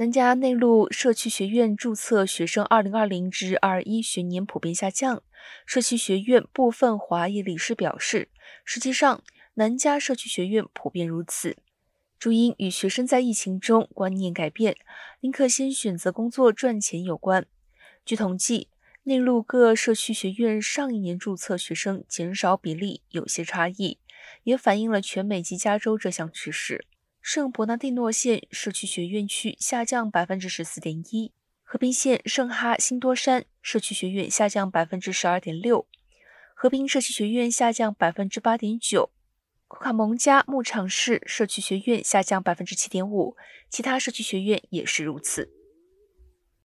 南加内陆社区学院注册学生二零二零至二一学年普遍下降。社区学院部分华裔理事表示，实际上南加社区学院普遍如此，主因与学生在疫情中观念改变，宁可先选择工作赚钱有关。据统计，内陆各社区学院上一年注册学生减少比例有些差异，也反映了全美及加州这项趋势。圣伯纳蒂诺县社区学院区下降百分之十四点一，河滨县圣哈辛多山社区学院下降百分之十二点六，河滨社区学院下降百分之八点九，库卡蒙加牧场市社区学院下降百分之七点五，其他社区学院也是如此。